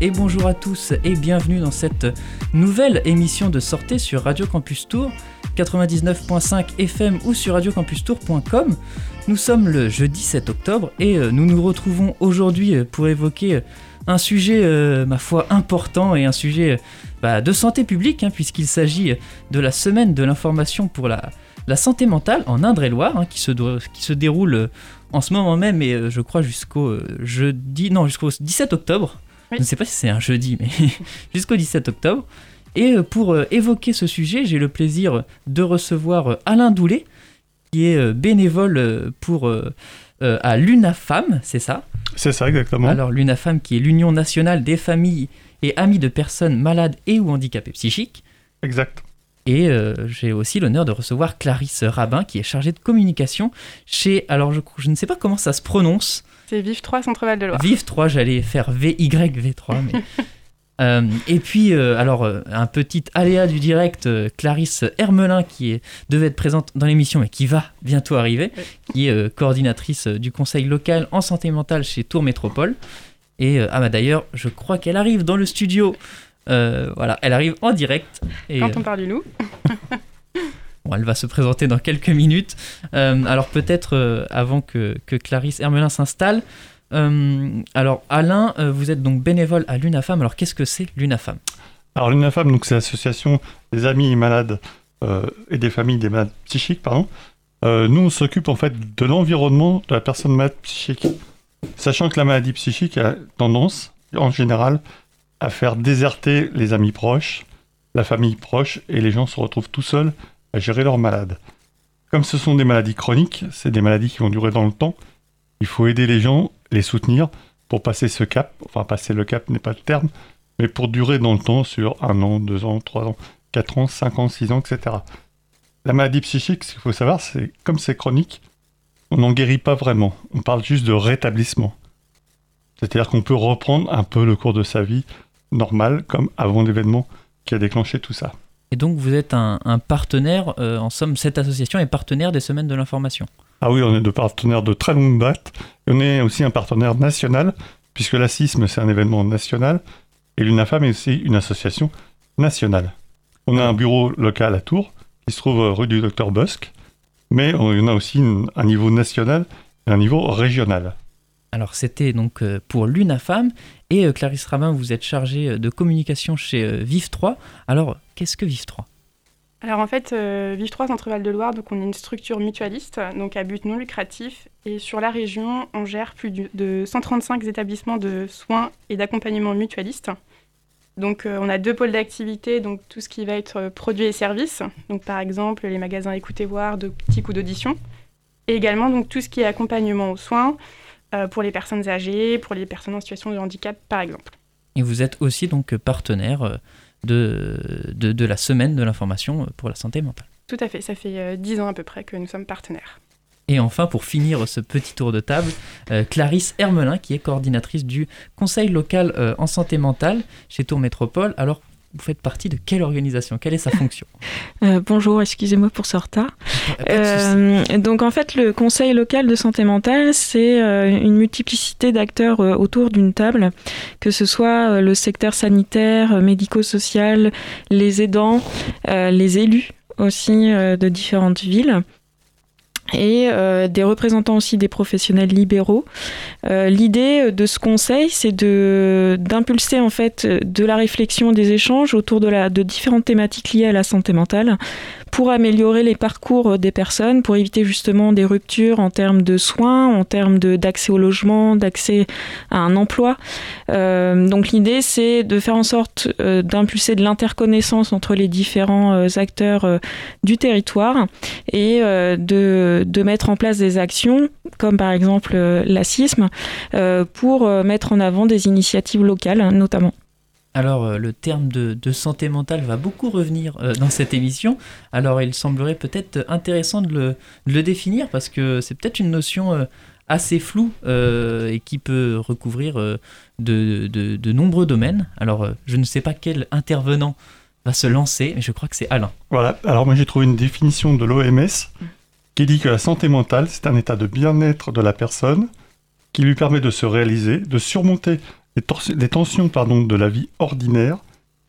et bonjour à tous et bienvenue dans cette nouvelle émission de sortie sur Radio Campus Tour 99.5 FM ou sur radiocampustour.com. Nous sommes le jeudi 7 octobre et euh, nous nous retrouvons aujourd'hui euh, pour évoquer euh, un sujet, ma foi, important et un sujet bah, de santé publique, hein, puisqu'il s'agit de la semaine de l'information pour la, la santé mentale en Indre-et-Loire, hein, qui, se, qui se déroule en ce moment même, et je crois jusqu'au jeudi, non, jusqu'au 17 octobre. Je ne sais pas si c'est un jeudi, mais jusqu'au 17 octobre. Et euh, pour évoquer ce sujet, j'ai le plaisir de recevoir Alain Doulet, qui est bénévole pour à l'UNAFAM, c'est ça? C'est ça, exactement. Alors l'UNAFAM, qui est l'Union nationale des familles et amis de personnes malades et ou handicapées psychiques. Exact. Et euh, j'ai aussi l'honneur de recevoir Clarisse Rabin, qui est chargée de communication chez. Alors, je, je ne sais pas comment ça se prononce. C'est Vive 3 Centre-Val de Loire. Vive 3, j'allais faire VYV3, mais. Euh, et puis, euh, alors, un petit aléa du direct, Clarisse Hermelin, qui est, devait être présente dans l'émission et qui va bientôt arriver, qui est coordinatrice du conseil local en santé mentale chez Tour Métropole. Et ah bah d'ailleurs, je crois qu'elle arrive dans le studio euh, voilà, elle arrive en direct. Et, Quand on euh, parle du loup. elle va se présenter dans quelques minutes. Euh, alors peut-être avant que, Clarisse Hermelin s'installe. alors Alain, vous êtes donc bénévole à l'UNAFAM. Alors qu'est-ce que c'est l'UNAFAM? Alors l'UNAFAM, c'est l'association des amis malades et des familles des malades psychiques, pardon. nous, on s'occupe en fait de l'environnement de la personne malade psychique. Sachant que la maladie psychique a tendance, en général, à faire déserter les amis proches, la famille proche, et les gens se retrouvent tout seuls à gérer leurs malades. Comme ce sont des maladies chroniques, c'est des maladies qui vont durer dans le temps, il faut aider les gens, les soutenir pour passer ce cap. Enfin, passer le cap n'est pas le terme, mais pour durer dans le temps sur un an, deux ans, trois ans, quatre ans, cinq ans, six ans, etc. La maladie psychique, ce qu'il faut savoir, c'est comme c'est chronique, on n'en guérit pas vraiment. On parle juste de rétablissement. C'est-à-dire qu'on peut reprendre un peu le cours de sa vie normal, comme avant l'événement qui a déclenché tout ça. Et donc vous êtes un, partenaire, euh, en somme, cette association est partenaire des semaines de l'information Ah oui, on est de partenaires de très longue date. On est aussi un partenaire national, puisque l'ACISM, c'est un événement national, et l'UNAFAM est aussi une association nationale. On a un bureau local à Tours, qui se trouve rue du Docteur Bosque, mais on a aussi un niveau national et un niveau régional. Alors c'était donc euh, pour l'UNAFAM et euh, Clarisse Rabin, vous êtes chargée euh, de communication chez Vive 3. Alors qu'est-ce que Vive 3 alors en fait, Vive 3 Centre-Val de Loire, donc on est une structure mutualiste, donc à but non lucratif. Et sur la région, on gère plus de 135 établissements de soins et d'accompagnement mutualistes. Donc on a deux pôles d'activité, donc tout ce qui va être produits et services, donc par exemple les magasins écoutez voir, de petits ou d'audition. Et également donc tout ce qui est accompagnement aux soins, euh, pour les personnes âgées, pour les personnes en situation de handicap, par exemple. Et vous êtes aussi donc partenaire euh, de, de, de la semaine de l'information euh, pour la santé mentale. Tout à fait, ça fait dix ans à peu près que nous sommes partenaires. Et enfin, pour finir ce petit tour de table, Clarisse Hermelin, qui est coordinatrice du Conseil local en santé mentale chez Tour Métropole. Alors, vous faites partie de quelle organisation? Quelle est sa fonction? Euh, Bonjour, excusez-moi pour ce retard. Euh, donc en fait, le Conseil local de santé mentale, c'est euh, une multiplicité d'acteurs autour d'une table, que ce soit le secteur sanitaire, médico-social, les aidants, les élus aussi de différentes villes et euh, des représentants aussi des professionnels libéraux. Euh, l'idée de ce conseil, c'est d'impulser en fait de la réflexion, des échanges autour de, la, de différentes thématiques liées à la santé mentale pour améliorer les parcours des personnes, pour éviter justement des ruptures en termes de soins, en termes d'accès au logement, d'accès à un emploi. Euh, donc l'idée, c'est de faire en sorte euh, d'impulser de l'interconnaissance entre les différents euh, acteurs euh, du territoire et euh, de, de, mettre en place des actions, comme par exemple la CISM, pour mettre en avant des initiatives locales notamment. Alors, euh, le terme de, santé mentale va beaucoup revenir euh, dans cette émission. Alors, il semblerait peut-être intéressant de le, définir parce que c'est peut-être une notion euh, assez floue et qui peut recouvrir de, nombreux domaines. Alors, je ne sais pas quel intervenant va se lancer, mais je crois que c'est Alain. Voilà, alors moi j'ai trouvé une définition de l'OMS qui dit que la santé mentale, c'est un état de bien-être de la personne qui lui permet de se réaliser, de surmonter les, tensions pardon, de la vie ordinaire,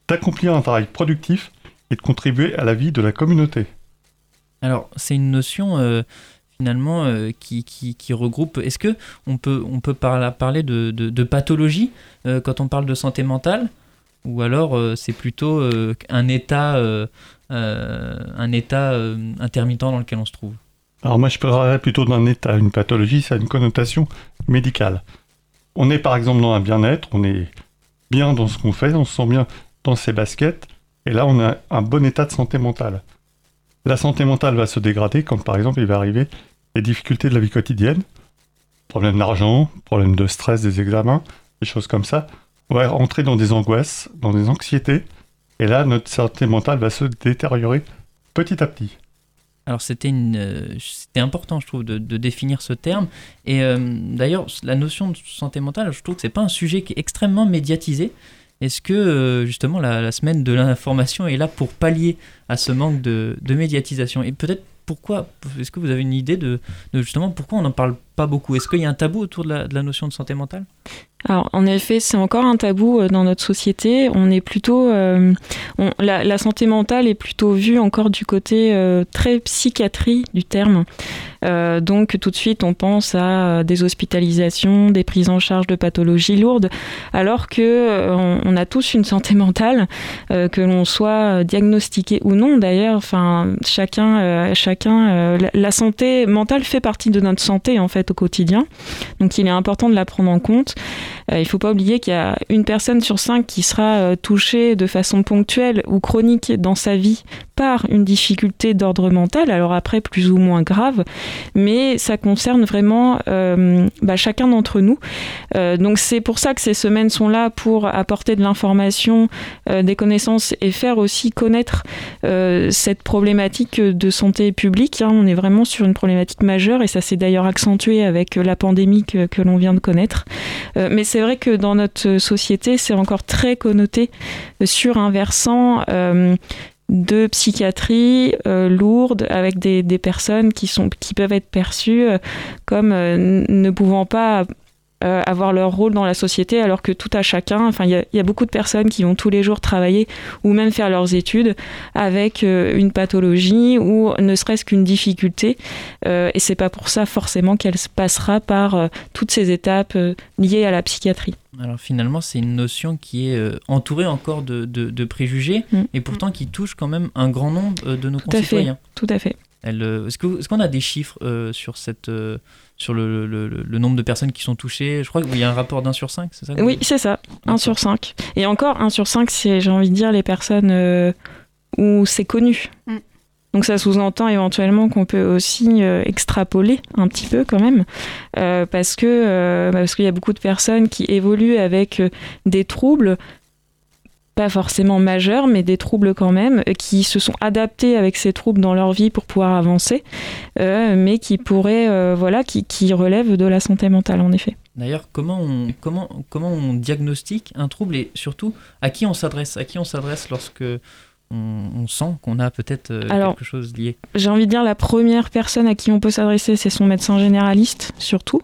d'accomplir un travail productif et de contribuer à la vie de la communauté. Alors, c'est une notion euh, finalement euh, qui, qui, regroupe. Est-ce que on peut, on peut parler de, de, pathologie euh, quand on parle de santé mentale? Ou alors c'est plutôt un état, un état intermittent dans lequel on se trouve? Alors, moi, je parlerais plutôt d'un état. Une pathologie, ça a une connotation médicale. On est par exemple dans un bien-être, on est bien dans ce qu'on fait, on se sent bien dans ses baskets, et là on a un bon état de santé mentale. La santé mentale va se dégrader quand par exemple il va arriver les difficultés de la vie quotidienne, problème d'argent, problème de stress des examens, des choses comme ça. On va rentrer dans des angoisses, dans des anxiétés, et là notre santé mentale va se détériorer petit à petit. Alors euh, c'était important, je trouve, de, définir ce terme. Et euh, d'ailleurs, la notion de santé mentale, je trouve que c'est pas un sujet qui est extrêmement médiatisé. Est-ce que euh, justement la, semaine de l'information est là pour pallier à ce manque de, médiatisation? Et peut-être pourquoi Est-ce que vous avez une idée de, justement pourquoi on n'en parle beaucoup Est-ce qu'il y a un tabou autour de la, notion de santé mentale? Alors, en effet, c'est encore un tabou euh, dans notre société. On est plutôt, euh, la, santé mentale est plutôt vue encore du côté euh, très psychiatrie du terme. donc, tout de suite, on pense à des hospitalisations, des prises en charge de pathologies lourdes, alors que on, a tous une santé mentale, que l'on soit diagnostiqué ou non. D'ailleurs, enfin, chacun, chacun, la santé mentale fait partie de notre santé en fait quotidien. Donc, il est important de la prendre en compte. Euh, il ne faut pas oublier qu'il y a une personne sur cinq qui sera euh, touchée de façon ponctuelle ou chronique dans sa vie par une difficulté d'ordre mental, alors après plus ou moins grave, mais ça concerne vraiment euh, bah, chacun d'entre nous. donc c'est pour ça que ces semaines sont là pour apporter de l'information, des connaissances et faire aussi connaître cette problématique de santé publique. Hein. On est vraiment sur une problématique majeure et ça s'est d'ailleurs accentué avec la pandémie que, l'on vient de connaître. mais c'est vrai que dans notre société, c'est encore très connoté sur un versant euh, de psychiatrie euh, lourde avec des, personnes qui, sont, qui peuvent être perçues euh, comme ne pouvant pas euh, avoir leur rôle dans la société, alors que tout à chacun, enfin, il y, a beaucoup de personnes qui vont tous les jours travailler ou même faire leurs études avec euh, une pathologie ou ne serait-ce qu'une difficulté. Euh, et c'est pas pour ça forcément qu'elle passera par toutes ces étapes liées à la psychiatrie. Alors finalement, c'est une notion qui est entourée encore de, de, préjugés mm. et pourtant qui touche quand même un grand nombre de nos tout concitoyens. tout à fait. Est-ce qu'on a des chiffres sur cette sur le, le, nombre de personnes qui sont touchées? Je crois qu'il y a un rapport d'un sur cinq, c'est ça Oui, c'est ça, un sur cinq. Et encore, un sur cinq, c'est, j'ai envie de dire, les personnes euh, où c'est connu. Mm. Donc ça sous-entend éventuellement qu'on peut aussi euh, extrapoler un petit peu quand même, euh, parce que parce qu'il y a beaucoup de personnes qui évoluent avec des troubles pas forcément majeurs, mais des troubles quand même, euh, qui se sont adaptés avec ces troubles dans leur vie pour pouvoir avancer, euh, mais qui pourraient, euh, voilà, qui, qui, relèvent de la santé mentale en effet. D'ailleurs, comment on, comment, comment on diagnostique un trouble et surtout à qui on s'adresse À qui on s'adresse lorsque on, sent qu'on a peut-être quelque chose lié? J'ai envie de dire la première personne à qui on peut s'adresser, c'est son médecin généraliste, surtout,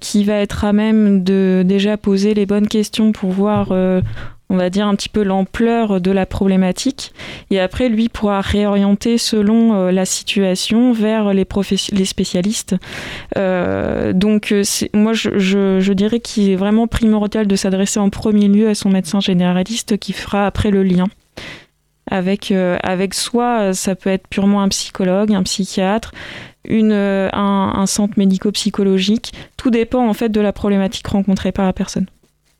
qui va être à même de déjà poser les bonnes questions pour voir on va dire un petit peu l'ampleur de la problématique et après lui pourra réorienter selon euh, la situation vers les, les spécialistes. Euh, donc euh, moi je, dirais qu'il est vraiment primordial de s'adresser en premier lieu à son médecin généraliste qui fera après le lien. Avec, avec soi, ça peut être purement un psychologue, un psychiatre, une, un, un centre médico-psychologique. Tout dépend en fait de la problématique rencontrée par la personne.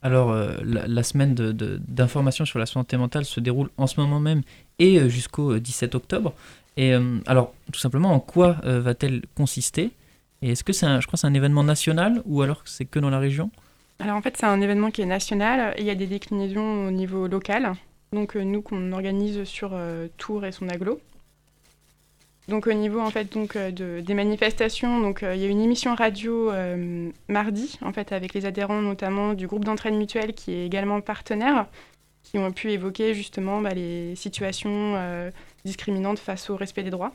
Alors, euh, la, semaine d'information sur la santé mentale se déroule en ce moment même et euh, jusqu'au 17 euh, octobre. Et alors, tout simplement, en quoi va-t-elle consister? Et est-ce que c'est, je crois, c'est un événement national ou alors c'est que dans la région? Alors, en fait, c'est un événement qui est national. Et il y a des déclinaisons au niveau local. Donc, nous, qu'on organise sur Tours et son aglo. Donc au niveau en fait donc euh, de, des manifestations, euh, il y a une émission radio euh, mardi en fait avec les adhérents notamment du groupe d'entraide mutuelle qui est également partenaire, qui ont pu évoquer justement bah, les situations discriminantes face au respect des droits.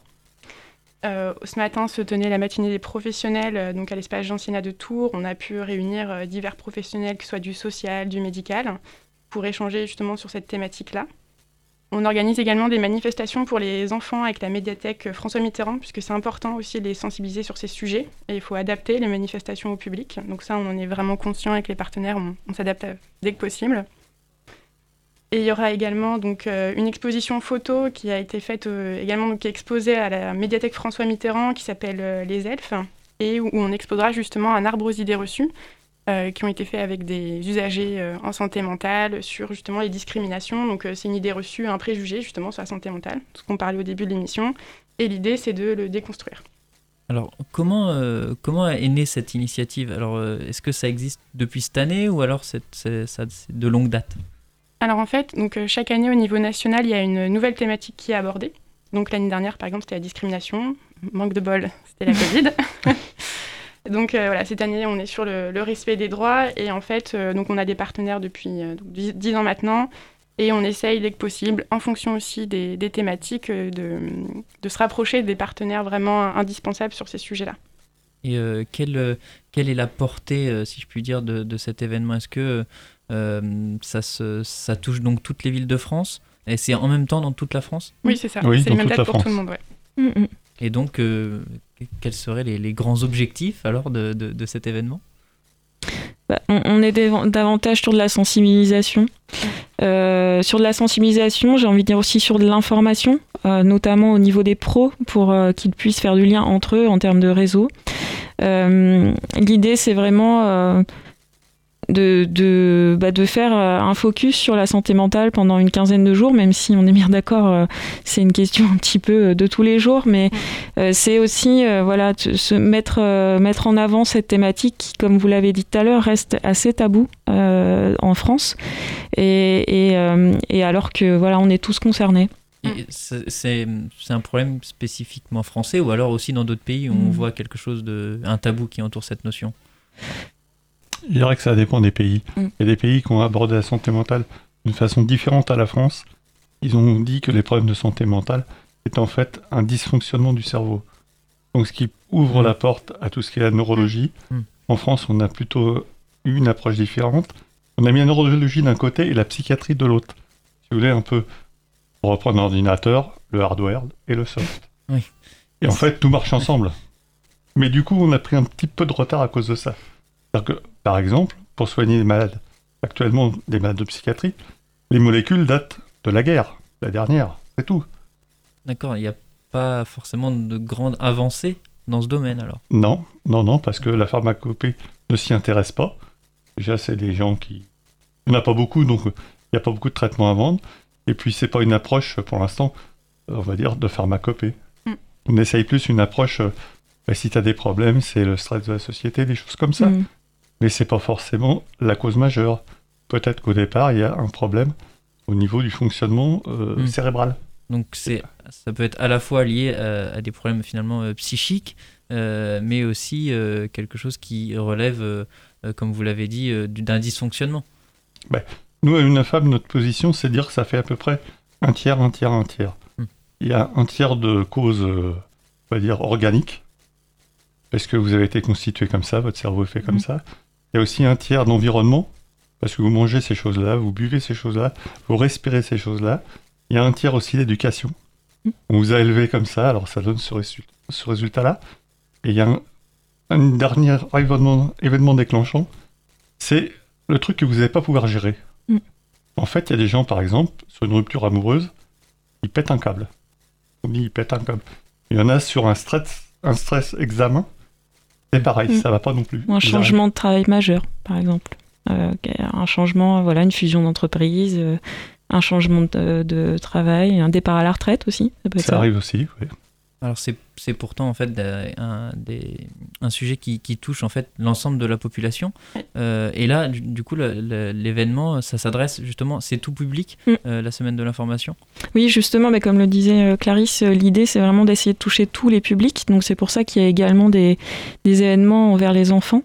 ce matin se tenait la matinée des professionnels donc à l'espace Gentiana de Tours. On a pu réunir divers professionnels, que ce soit du social, du médical, pour échanger justement sur cette thématique-là. On organise également des manifestations pour les enfants avec la médiathèque François Mitterrand, puisque c'est important aussi de les sensibiliser sur ces sujets. Et il faut adapter les manifestations au public. Donc ça, on en est vraiment conscient avec les partenaires, on, s'adapte dès que possible. Et il y aura également donc, euh, une exposition photo qui a été faite euh, également, donc, exposée à la médiathèque François Mitterrand, qui s'appelle euh, Les Elfes, et où, on exposera justement un arbre aux idées reçues, euh, qui ont été faits avec des usagers euh, en santé mentale sur justement les discriminations. Donc euh, c'est une idée reçue, un préjugé justement sur la santé mentale, ce qu'on parlait au début de l'émission. Et l'idée c'est de le déconstruire. Alors comment, comment est née cette initiative? Alors est-ce que ça existe depuis cette année ou alors c'est de longue date? Alors en fait, donc, chaque année au niveau national, il y a une nouvelle thématique qui est abordée. Donc l'année dernière, par exemple, c'était la discrimination. Manque de bol, c'était la Covid. Donc euh, voilà, cette année, on est sur le, respect des droits et en fait, euh, donc on a des partenaires depuis 10 euh, ans maintenant et on essaye dès que possible, en fonction aussi des, thématiques, de, se rapprocher des partenaires vraiment indispensables sur ces sujets-là. Et quelle, quelle, est la portée, si je puis dire, de, cet événement? Est-ce que ça, ça touche donc toutes les villes de France? Et c'est en même temps dans toute la France? Oui, c'est ça. c'est les mêmes dates pour tout le monde. Ouais. Mm, mm. Et donc, quels seraient les, grands objectifs alors de, cet événement? Bah, on, est davantage sur de la sensibilisation. Euh, sur de la sensibilisation, j'ai envie de dire aussi sur de l'information, euh, notamment au niveau des pros, pour euh, qu'ils puissent faire du lien entre eux en termes de réseau. L'idée, c'est vraiment de, de, bah, de faire euh, un focus sur la santé mentale pendant une quinzaine de jours, même si on est bien d'accord, euh, c'est une question un petit peu euh, de tous les jours, mais c'est aussi voilà, se mettre, mettre en avant cette thématique qui, comme vous l'avez dit tout à l'heure, reste assez tabou en France, et, et, et, alors que voilà, on est tous concernés. C'est un problème spécifiquement français ou alors aussi dans d'autres pays où on mm. voit quelque chose de un tabou qui entoure cette notion? Je dirais que ça dépend des pays. Mm. Il y a des pays qui ont abordé la santé mentale d'une façon différente à la France. Ils ont dit que les problèmes de santé mentale étaient en fait un dysfonctionnement du cerveau. Donc ce qui ouvre mm. la porte à tout ce qui est la neurologie. Mm. En France, on a plutôt eu une approche différente. On a mis la neurologie d'un côté et la psychiatrie de l'autre. Si vous voulez, un peu, pour reprendre l'ordinateur, le hardware et le soft. Et en fait, tout marche ensemble. Mais du coup, on a pris un petit peu de retard à cause de ça. C'est-à-dire que par exemple, pour soigner les malades, actuellement des malades de psychiatrie, les molécules datent de la guerre, la dernière, c'est tout. D'accord, il n'y a pas forcément de grandes avancées dans ce domaine alors? Non, non, non, parce que la pharmacopée ne s'y intéresse pas. Déjà, c'est des gens qui. Il n'y en a pas beaucoup, donc il n'y a pas beaucoup de traitements à vendre. Et puis, c'est pas une approche, pour l'instant, on va dire, de pharmacopée. Mm. On essaye plus une approche. Bah, si tu as des problèmes, c'est le stress de la société, des choses comme ça. Mm mais c'est pas forcément la cause majeure. Peut-être qu'au départ, il y a un problème au niveau du fonctionnement euh, hmm. cérébral. Donc c'est, ça peut être à la fois lié à, des problèmes finalement euh, psychiques, euh, mais aussi quelque chose qui relève, comme vous l'avez dit, d'un dysfonctionnement. Ben, nous, à une femme, notre position, c'est de dire que ça fait à peu près un tiers, un tiers, un tiers. Hmm. Il y a un tiers de causes, on va dire, organiques, parce que vous avez été constitué comme ça, votre cerveau est fait comme hmm. ça. Il y a aussi un tiers d'environnement, parce que vous mangez ces choses-là, vous buvez ces choses-là, vous respirez ces choses-là. Il y a un tiers aussi d'éducation. On vous a élevé comme ça, alors ça donne ce, résultat-là. Et il y a un, dernier événement, déclenchant, c'est le truc que vous n'allez pas pouvoir gérer. Mm. En fait, il y a des gens, par exemple, sur une rupture amoureuse, ils pètent un câble. On dit ils pètent un câble. Il y en a sur un stress, un stress examen, c'est pareil, mm. ça va pas non plus. Un changement de travail majeur, par exemple. Euh, un changement, voilà, une fusion d'entreprise, euh, un changement de, travail, un départ à la retraite aussi. Ça, ça arrive aussi, oui. Alors c'est c'est pourtant en fait un, un sujet qui, touche en fait l'ensemble de la population. Euh, et là, du, coup, l'événement, ça s'adresse justement, c'est tout public, mm. euh, la semaine de l'information? Oui, justement, mais comme le disait euh, Clarisse, l'idée c'est vraiment d'essayer de toucher tous les publics. Donc c'est pour ça qu'il y a également des, événements envers les enfants.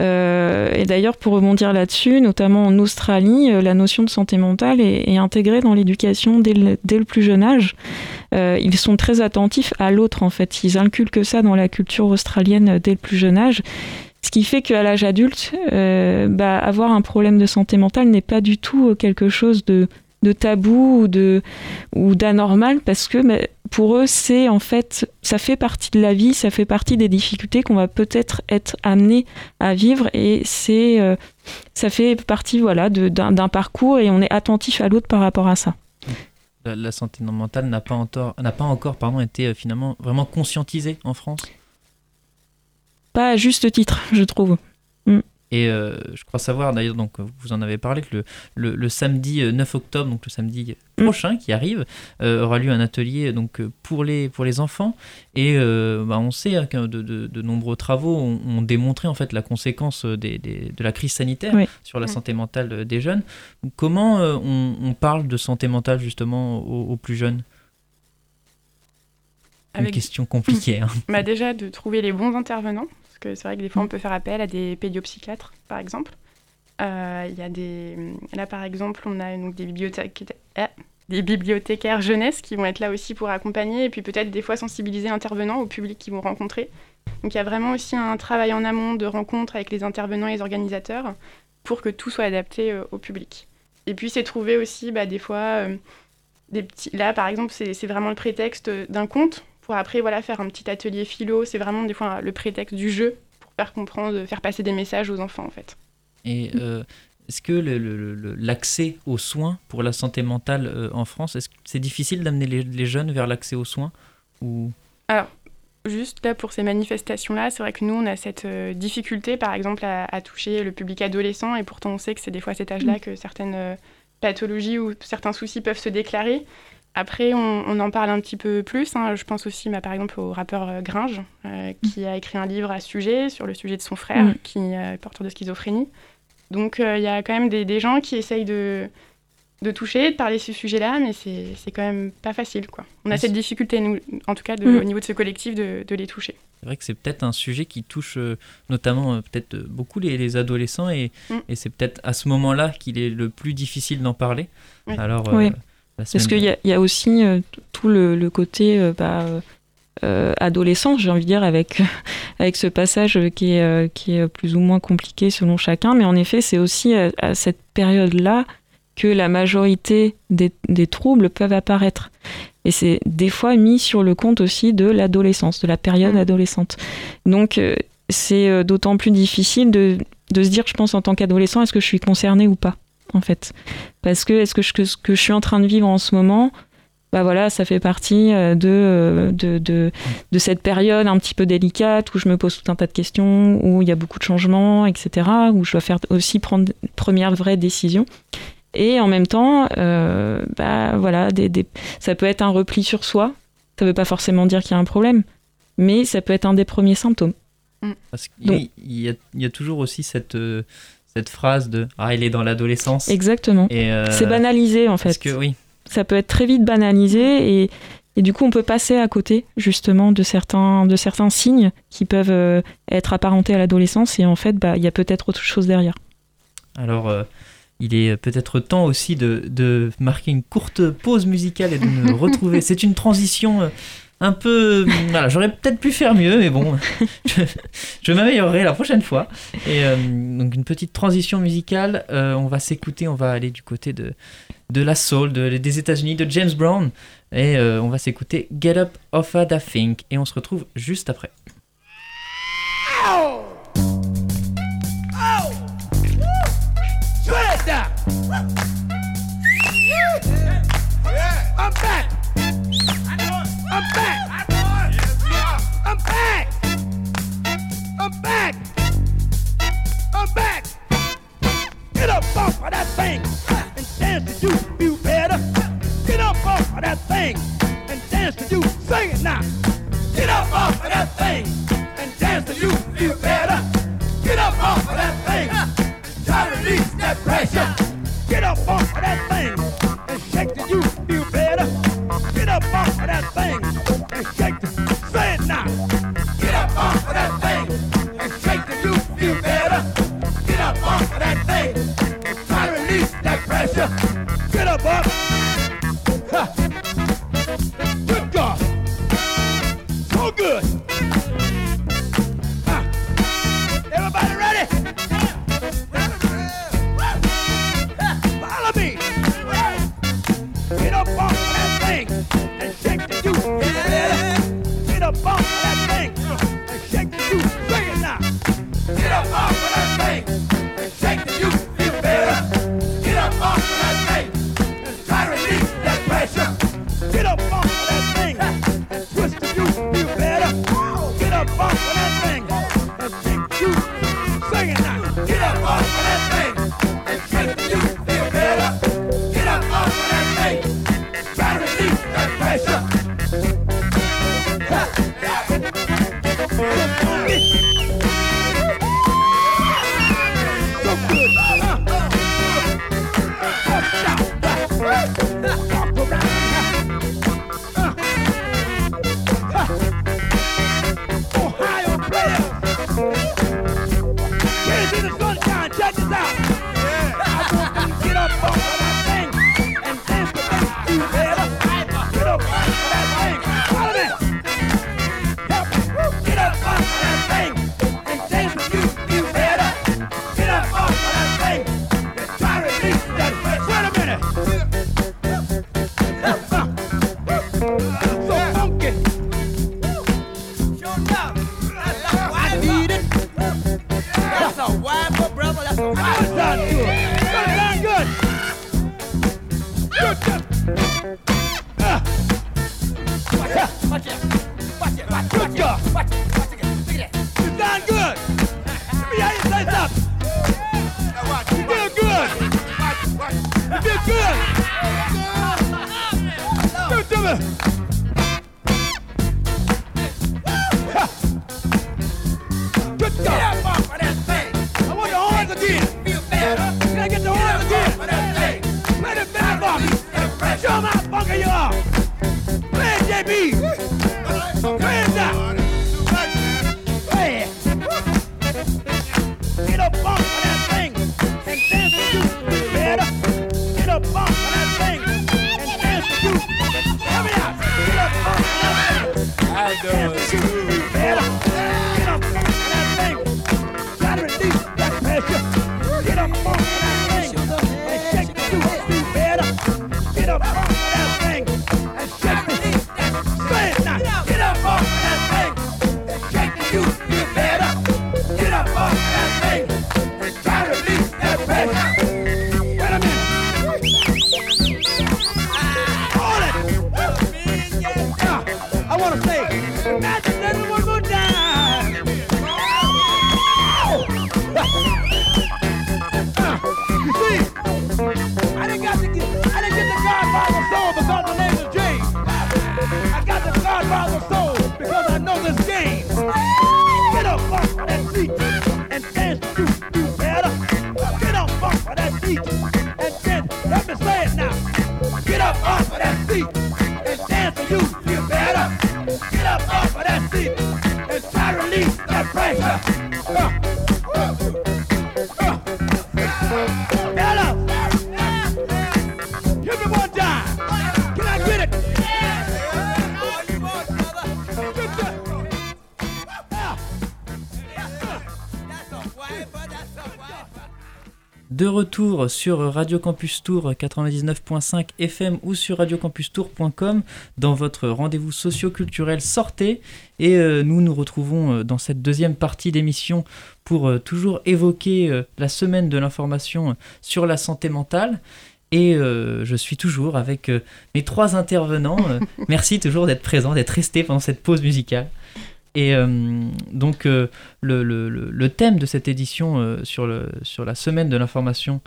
et d'ailleurs, pour rebondir là-dessus, notamment en Australie, la notion de santé mentale est, intégrée dans l'éducation dès, dès, le plus jeune âge. ils sont très attentifs à l'autre en fait Ils inculquent ça dans la culture australienne dès le plus jeune âge. Ce qui fait qu'à l'âge adulte, euh, bah, avoir un problème de santé mentale n'est pas du tout quelque chose de, de tabou ou de ou d'anormal parce que bah, pour eux c'est en fait ça fait partie de la vie ça fait partie des difficultés qu'on va peut-être être amené à vivre et c'est euh, ça fait partie voilà d'un parcours et on est attentif à l'autre par rapport à ça la, santé mentale n'a pas, encore été euh, finalement vraiment conscientisée en France? Pas à juste titre, je trouve. Mm. Et euh, je crois savoir, d'ailleurs, donc vous en avez parlé, que le, le, samedi 9 euh, octobre, donc le samedi mm. prochain qui arrive, euh, aura lieu un atelier donc, pour, les, pour les enfants. Et bah, on sait hein, que de, de, nombreux travaux ont, démontré en fait la conséquence des, des, de la crise sanitaire sur la santé mentale des jeunes. Comment on, on, parle de santé mentale justement aux, plus jeunes? Une question compliquée. Hein. Bah déjà, de trouver les bons intervenants c'est vrai que des fois, on peut faire appel à des pédiopsychiatres, par exemple. Euh, il y a des... Là, par exemple, on a donc des bibliothécaires, ah, des bibliothécaires jeunesse qui vont être là aussi pour accompagner et puis peut-être des fois sensibiliser l'intervenant au public qu'ils vont rencontrer. Donc il y a vraiment aussi un travail en amont de rencontre avec les intervenants et les organisateurs pour que tout soit adapté euh, au public. Et puis c'est trouver aussi bah, des fois euh, des petits... Là par exemple c'est vraiment le prétexte d'un conte pour après voilà, faire un petit atelier philo. C'est vraiment des fois le prétexte du jeu pour faire comprendre, faire passer des messages aux enfants en fait. Et euh, est-ce que l'accès aux soins pour la santé mentale euh, en France, est-ce que c'est difficile d'amener les, jeunes vers l'accès aux soins ou... Alors, juste là pour ces manifestations-là, c'est vrai que nous, on a cette euh, difficulté, par exemple, à, toucher le public adolescent, et pourtant on sait que c'est des fois à cet âge-là mm. que certaines pathologies ou certains soucis peuvent se déclarer. Après, on, en parle un petit peu plus. Hein. Je pense aussi, bah, par exemple, au rappeur euh, Gringe, euh, qui a écrit un livre à ce sujet, sur le sujet de son frère, mm. qui est porteur de schizophrénie. Donc, euh, il y a quand même des, gens qui essayent de, de toucher, de parler de ce sujet-là, mais c'est quand même pas facile. Quoi. On a cette difficulté, nous, en tout cas, de, mm. au niveau de ce collectif, de, de les toucher. C'est vrai que c'est peut-être un sujet qui touche notamment peut-être beaucoup les, adolescents, et, mm. et c'est peut-être à ce moment-là qu'il est le plus difficile d'en parler. Alors, parce qu'il y, y, a aussi euh, tout le, côté euh, bah, euh, adolescent, j'ai envie de dire, avec, avec ce passage qui est, qui est plus ou moins compliqué selon chacun. Mais en effet, c'est aussi à, cette période-là que la majorité des, des, troubles peuvent apparaître. Et c'est des fois mis sur le compte aussi de l'adolescence, de la période mmh. adolescente. Donc c'est d'autant plus difficile de, de se dire, je pense, en tant qu'adolescent, est-ce que je suis concerné ou pas? En fait. Parce que est-ce que, ce que je suis en train de vivre en ce moment, bah voilà, ça fait partie euh, euh, de, de, de, cette période un petit peu délicate où je me pose tout un tas de questions, où il y a beaucoup de changements, etc., où je dois faire aussi prendre une première vraie décision. Et en même temps, euh, bah voilà, des, des, ça peut être un repli sur soi. Ça ne veut pas forcément dire qu'il y a un problème, mais ça peut être un des premiers symptômes. Parce qu'il y, y, a toujours aussi cette, cette phrase de ah il est dans l'adolescence. Exactement. Euh, c'est banalisé en fait. Parce que oui. Ça peut être très vite banalisé et, et, du coup on peut passer à côté justement de certains de certains signes qui peuvent euh, être apparentés à l'adolescence et en fait bah il y a peut-être autre chose derrière. Alors euh, il est peut-être temps aussi de, de, marquer une courte pause musicale et de nous retrouver. C'est une transition un peu. Voilà, j'aurais peut-être pu faire mieux, mais bon, je, m'améliorerai la prochaine fois. Et euh, donc, une petite transition musicale. Euh, on va s'écouter, on va aller du côté de, de la soul, de, des États-Unis, de James Brown. Et euh, on va s'écouter Get Up Off a Think. Et on se retrouve juste après. Retour sur Radio Campus Tour 99.5 FM ou sur radiocampustour.com dans votre rendez-vous socio-culturel Sortez. Et euh, nous nous retrouvons euh, dans cette deuxième partie d'émission pour euh, toujours évoquer la semaine de l'information sur la santé mentale. Et je suis toujours avec mes trois intervenants. merci toujours d'être présent, d'être resté pendant cette pause musicale. Et euh, donc euh, le, le, le, thème de cette édition euh, sur, le, sur la semaine de l'information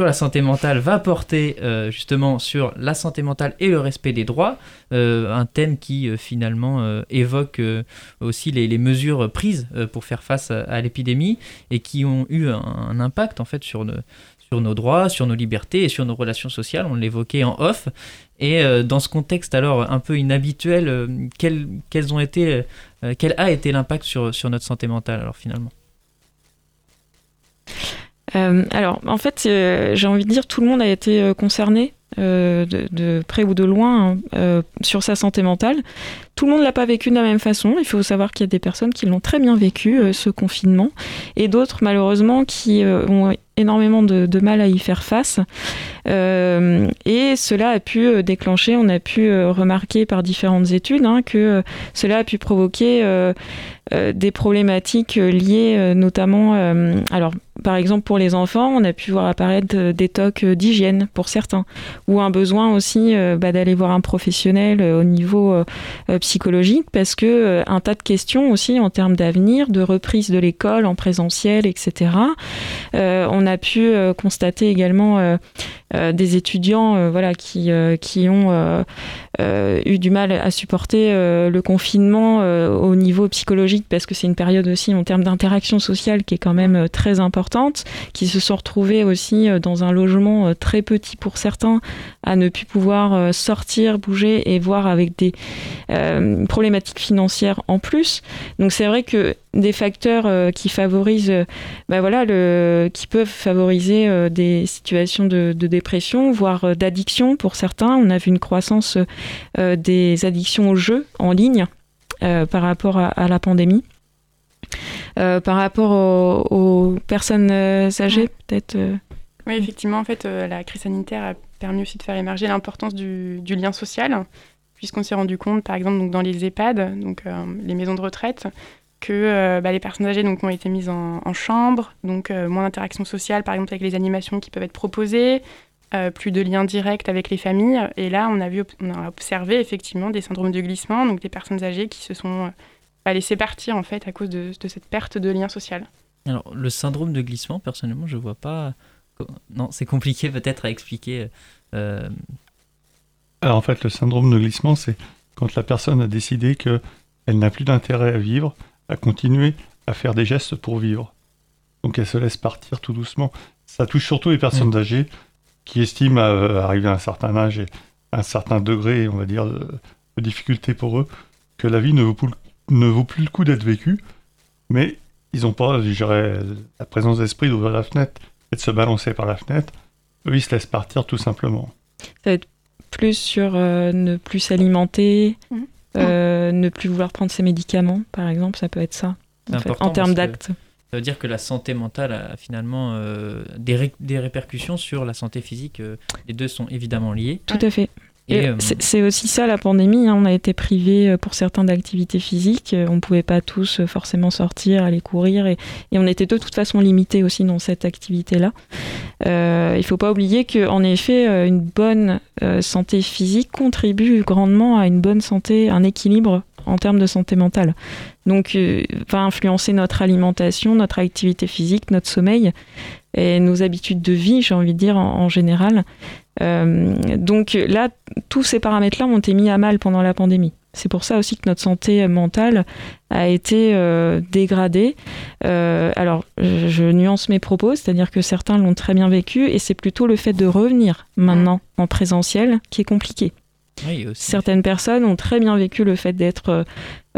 sur la santé mentale va porter justement sur la santé mentale et le respect des droits, un thème qui finalement évoque aussi les, les, mesures prises pour faire face à, l'épidémie et qui ont eu un, impact en fait sur, sur nos droits, sur nos libertés et sur nos relations sociales. On l'évoquait en off. Et euh, dans ce contexte alors un peu inhabituel, euh, quel, ont été, euh, quel a été l'impact sur, sur notre santé mentale alors finalement? Alors, en fait, j'ai envie de dire tout le monde a été concerné de, de, près ou de loin hein, sur sa santé mentale. Tout le monde l'a pas vécu de la même façon. Il faut savoir qu'il y a des personnes qui l'ont très bien vécu ce confinement et d'autres malheureusement qui ont énormément de, mal à y faire face. Euh, et cela a pu euh, déclencher, on a pu euh, remarquer par différentes études hein, que cela a pu provoquer des problématiques liées notamment, alors par exemple pour les enfants, on a pu voir apparaître des tocs d'hygiène pour certains, ou un besoin aussi bah, d'aller voir un professionnel au niveau psychologique, parce que un tas de questions aussi en termes d'avenir, de reprise de l'école en présentiel, etc. on a pu euh, constater également euh, euh, des étudiants voilà, qui, qui ont eu du mal à supporter le confinement au niveau psychologique parce que c'est une période aussi en termes d'interaction sociale qui est quand même très importante, qui se sont retrouvés aussi dans un logement très petit pour certains à ne plus pouvoir sortir, bouger et voir avec des problématiques financières en plus. Donc c'est vrai que des facteurs euh, qui favorisent, euh, bah voilà, le, qui peuvent favoriser euh, des situations de, dépression, voire d'addiction pour certains. On a vu une croissance des addictions aux jeux en ligne par rapport à, la pandémie. par rapport aux, personnes âgées, peut-être. Oui, effectivement, en fait, la crise sanitaire a permis aussi de faire émerger l'importance du, lien social, puisqu'on s'est rendu compte, par exemple, donc, dans les EHPAD, donc les maisons de retraite, que euh, bah, les personnes âgées donc, ont été mises en, chambre, donc euh, moins d'interaction sociale, par exemple avec les animations qui peuvent être proposées, euh, plus de liens directs avec les familles. Et là, on a, vu, on a observé effectivement des syndromes de glissement, donc des personnes âgées qui se sont bah, laissées partir en fait à cause de, cette perte de lien social. Alors, le syndrome de glissement, personnellement, je vois pas. Non, c'est compliqué peut-être à expliquer. Alors, en fait, le syndrome de glissement, c'est quand la personne a décidé qu'elle n'a plus d'intérêt à vivre, à continuer à faire des gestes pour vivre. Donc elle se laisse partir tout doucement. Ça touche surtout les personnes mm. âgées qui estiment euh, arriver à un certain âge et à un certain degré, on va dire, de, difficulté pour eux, que la vie ne vaut, plus, ne vaut plus le coup d'être vécue, mais ils n'ont pas, je dirais, la présence d'esprit d'ouvrir la fenêtre et de se balancer par la fenêtre. Eux, ils se laissent partir tout simplement. Ça va être plus sur euh, ne plus s'alimenter, mm. Euh, ne plus vouloir prendre ses médicaments, par exemple, ça peut être ça, en, termes d'actes. Ça veut dire que la santé mentale a finalement euh, des, des, répercussions sur la santé physique. Euh, les deux sont évidemment liés. Tout à fait. Euh, c'est aussi ça la pandémie. Hein. On a été privé euh, pour certains d'activités physiques. Euh, on ne pouvait pas tous forcément sortir, aller courir, et, on était de toute façon limité aussi dans cette activité-là. il ne faut pas oublier que, en effet, une bonne santé physique contribue grandement à une bonne santé, un équilibre en termes de santé mentale. Donc, va influencer notre alimentation, notre activité physique, notre sommeil et nos habitudes de vie, j'ai envie de dire en général. Euh, donc là, tous ces paramètres-là ont été mis à mal pendant la pandémie. C'est pour ça aussi que notre santé mentale a été euh, dégradée. Euh, alors, je, nuance mes propos, c'est-à-dire que certains l'ont très bien vécu, et c'est plutôt le fait de revenir maintenant en présentiel qui est compliqué. Certaines personnes ont très bien vécu le fait d'être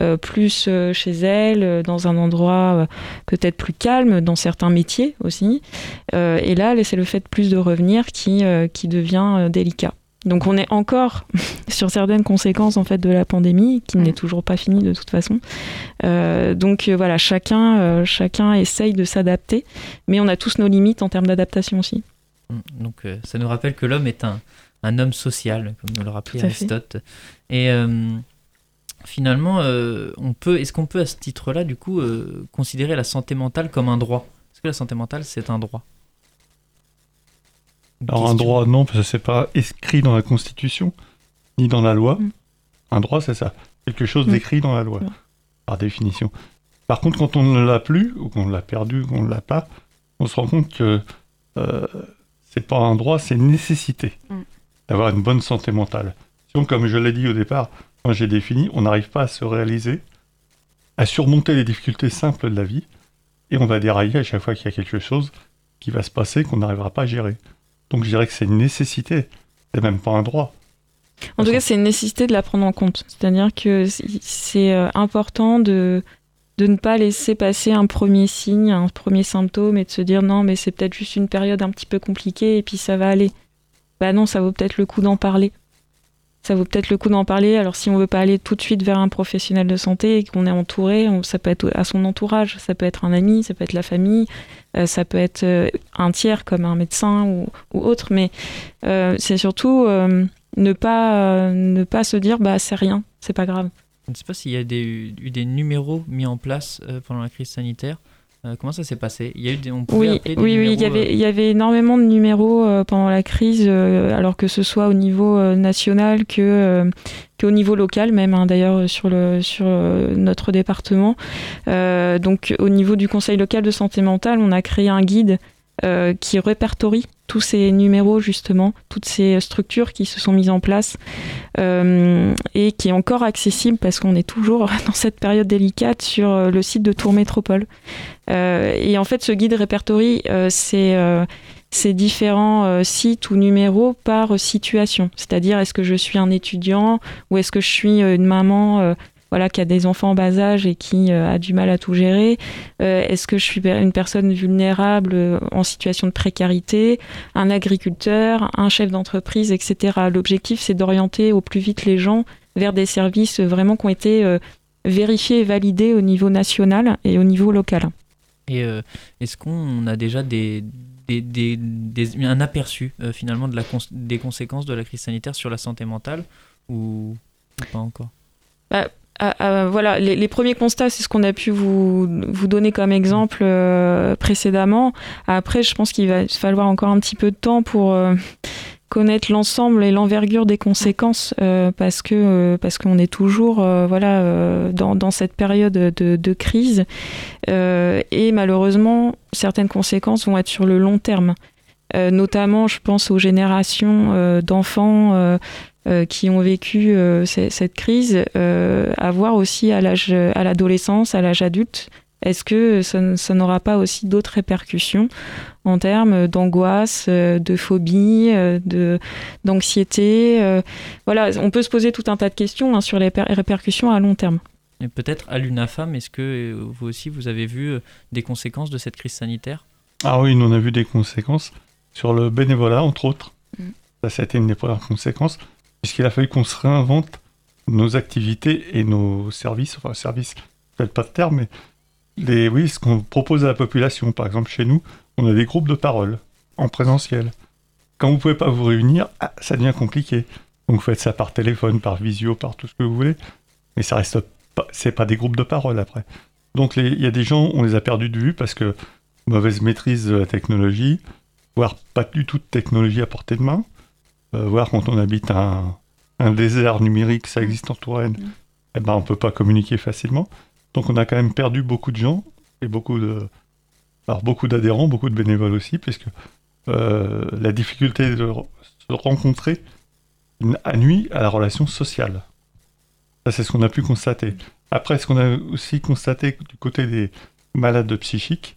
euh, plus euh, chez elles, euh, dans un endroit peut-être plus calme, dans certains métiers aussi. et là, c'est le fait plus de revenir qui, qui devient délicat. Donc on est encore sur certaines conséquences en fait de la pandémie qui n'est toujours pas finie de toute façon. donc voilà, chacun, chacun essaye de s'adapter, mais on a tous nos limites en termes d'adaptation aussi. Donc ça nous rappelle que l'homme est un, un homme social, comme nous le rappelait Aristote. Et euh, finalement, euh, on peut, est-ce qu'on peut à ce titre-là, du coup, euh, considérer la santé mentale comme un droit? Est-ce que la santé mentale, c'est un droit? Alors un droit, non, parce que c'est pas écrit dans la Constitution, ni dans la loi. Mm. Un droit, c'est ça. Quelque chose mm. d'écrit dans la loi, par définition. Par contre, quand on ne l'a plus, ou qu'on l'a perdu, qu'on ne l'a pas, on se rend compte que c'est pas un droit, c'est une nécessité. D'avoir une bonne santé mentale. Sinon, comme je l'ai dit au départ, quand j'ai défini, on n'arrive pas à se réaliser, à surmonter les difficultés simples de la vie, et on va dérailler à chaque fois qu'il y a quelque chose qui va se passer qu'on n'arrivera pas à gérer. Donc je dirais que c'est une nécessité, c'est même pas un droit. En tout cas, c'est une nécessité de la prendre en compte. C'est-à-dire que c'est euh, important de, de ne pas laisser passer un premier signe, un premier symptôme et de se dire non, mais c'est peut-être juste une période un petit peu compliquée et puis ça va aller. Bah non, ça vaut peut-être le coup d'en parler ça vaut peut-être le coup d'en parler. Alors si on veut pas aller tout de suite vers un professionnel de santé et qu'on est entouré, ça peut être à son entourage, ça peut être un ami, ça peut être la famille, euh, ça peut être euh, un tiers comme un médecin ou, autre, mais euh, c'est surtout ne pas ne pas se dire bah c'est rien, c'est pas grave. Je ne sais pas s'il y a eu des numéros mis en place pendant la crise sanitaire euh, comment ça s'est passé? Il y a eu des, on oui, oui, oui, il y avait, euh, il y avait énormément de numéros euh, pendant la crise, alors que ce soit au niveau national que qu'au niveau local même, hein, d'ailleurs sur le sur notre département. donc au niveau du Conseil local de santé mentale, on a créé un guide qui répertorie tous ces numéros justement, toutes ces structures qui se sont mises en place euh, et qui est encore accessible parce qu'on est toujours dans cette période délicate sur euh, le site de Tour Métropole. et en fait, ce guide répertorie ces différents sites ou numéros par situation. C'est-à-dire, est-ce que je suis un étudiant ou est-ce que je suis une maman voilà, qui a des enfants en bas âge et qui euh, a du mal à tout gérer euh, Est-ce que je suis une personne vulnérable euh, en situation de précarité Un agriculteur, un chef d'entreprise, etc. L'objectif, c'est d'orienter au plus vite les gens vers des services vraiment qui ont été vérifiés et validés au niveau national et au niveau local. Et est-ce qu'on a déjà des, des, un aperçu finalement de la des conséquences de la crise sanitaire sur la santé mentale ou, pas encore? Bah, ah, ah, voilà, les, premiers constats, c'est ce qu'on a pu vous, vous donner comme exemple euh, précédemment. Après, je pense qu'il va falloir encore un petit peu de temps pour euh, connaître l'ensemble et l'envergure des conséquences, euh, parce que parce qu'on est toujours voilà dans, cette période de, crise et malheureusement certaines conséquences vont être sur le long terme. notamment, je pense aux générations d'enfants qui ont vécu euh, cette crise, euh, à voir aussi à l'âge, à l'adolescence, à l'âge adulte. Est-ce que ça, n'aura pas aussi d'autres répercussions en termes d'angoisse, de phobie, de d'anxiété Voilà, on peut se poser tout un tas de questions hein, sur les répercussions à long terme. Et peut-être à l'UNAFAM, est-ce que vous aussi vous avez vu des conséquences de cette crise sanitaire? Ah oui, nous on a vu des conséquences sur le bénévolat entre autres. Mm. Ça, ça a été une des premières conséquences puisqu'il a fallu qu'on se réinvente nos activités et nos services, enfin services, peut-être pas de terme, mais les, oui, ce qu'on propose à la population. Par exemple, chez nous, on a des groupes de parole en présentiel. Quand vous ne pouvez pas vous réunir, ah, ça devient compliqué. Donc vous faites ça par téléphone, par visio, par tout ce que vous voulez, mais ça reste pas, c'est pas des groupes de parole après. Donc il y a des gens, on les a perdus de vue parce que mauvaise maîtrise de la technologie, voire pas du tout de technologie à portée de main. Euh, voir quand on habite un, un, désert numérique, ça existe en Touraine, mm. eh ben, on ne peut pas communiquer facilement. Donc on a quand même perdu beaucoup de gens et beaucoup de, alors beaucoup d'adhérents, beaucoup de bénévoles aussi, puisque euh, la difficulté de se rencontrer a nuit à la relation sociale. Ça, c'est ce qu'on a pu constater. Après, ce qu'on a aussi constaté du côté des malades psychiques,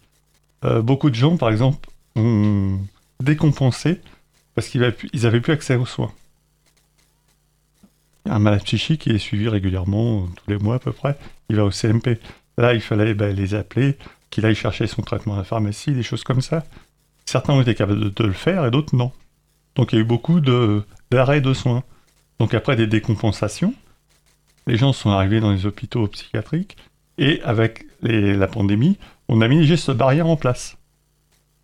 euh, beaucoup de gens, par exemple, ont décompensé parce qu'ils n'avaient plus accès aux soins. Un malade psychique qui est suivi régulièrement, tous les mois à peu près, il va au CMP. Là, il fallait ben, les appeler, qu'il aille chercher son traitement à la pharmacie, des choses comme ça. Certains ont été capables de, le faire et d'autres non. Donc il y a eu beaucoup d'arrêts de, soins. Donc après des décompensations, les gens sont arrivés dans les hôpitaux psychiatriques et avec la pandémie, on a mis les gestes barrières en place.